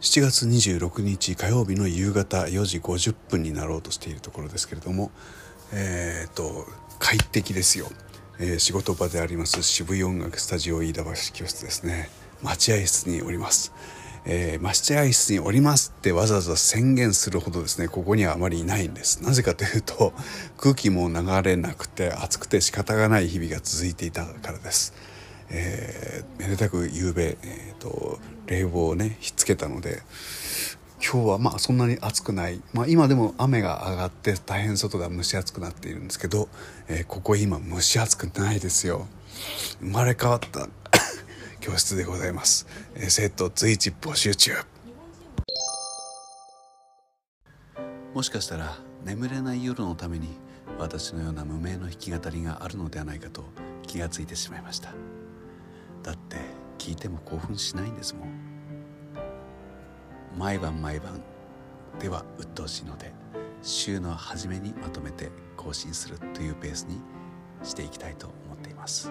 7月26日火曜日の夕方4時50分になろうとしているところですけれどもえっ、と快適ですよ、えー、仕事場であります渋い音楽スタジオ飯田橋教室ですね。待合室におります。えー、待合室におりますってわざわざ宣言するほどですねここにはあまりいないんです。なぜかというと空気も流れなくて暑くて仕方がない日々が続いていたからです、えー、めでたく夕べ、冷房をねひっつけたので今日はまあそんなに暑くない、まあ、今でも雨が上がって大変外が蒸し暑くなっているんですけど、えー、ここ今蒸し暑くないですよ。生まれ変わった 教室でございます、えー、生徒随一募集中。もしかしたら眠れない夜のために私のような無名の弾き語りがあるのではないかと気がついてしまいました。だって聞いても興奮しないんですもん毎晩毎晩では鬱陶しいので週の初めにまとめて更新するというペースにしていきたいと思っています。